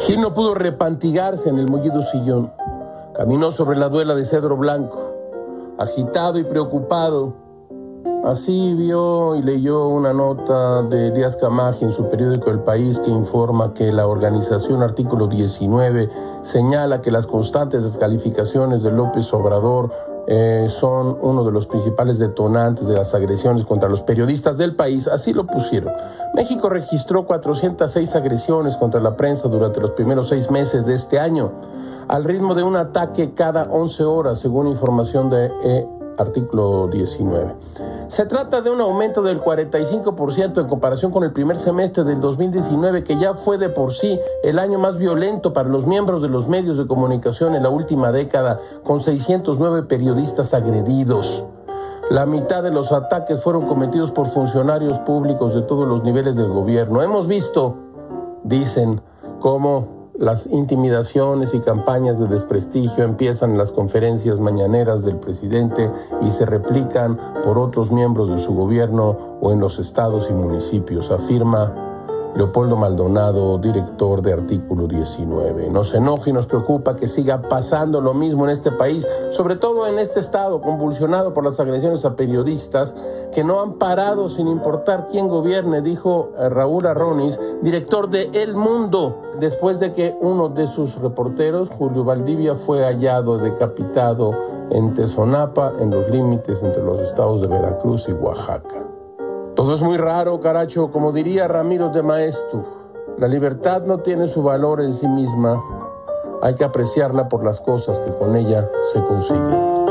Gil no pudo repantigarse en el mullido sillón. Caminó sobre la duela de cedro blanco, agitado y preocupado. Así vio y leyó una nota de Díaz Camaje en su periódico El País que informa que la organización artículo 19 señala que las constantes descalificaciones de López Obrador eh, son uno de los principales detonantes de las agresiones contra los periodistas del país, así lo pusieron. México registró 406 agresiones contra la prensa durante los primeros seis meses de este año, al ritmo de un ataque cada 11 horas, según información de artículo 19. Se trata de un aumento del 45% en comparación con el primer semestre del 2019, que ya fue de por sí el año más violento para los miembros de los medios de comunicación en la última década, con 609 periodistas agredidos. La mitad de los ataques fueron cometidos por funcionarios públicos de todos los niveles del gobierno. Hemos visto, dicen, cómo las intimidaciones y campañas de desprestigio empiezan en las conferencias mañaneras del presidente y se replican por otros miembros de su gobierno o en los estados y municipios, afirma Leopoldo Maldonado, director de Artículo 19. Nos enoja y nos preocupa que siga pasando lo mismo en este país, sobre todo en este estado convulsionado por las agresiones a periodistas que no han parado sin importar quién gobierne, dijo eh, Raúl Arronis, director de El Mundo, después de que uno de sus reporteros, Julio Valdivia, fue hallado decapitado en Tezonapa, en los límites entre los estados de Veracruz y Oaxaca. Todo es muy raro, caracho, como diría Ramiro de Maestro. La libertad no tiene su valor en sí misma, hay que apreciarla por las cosas que con ella se consiguen.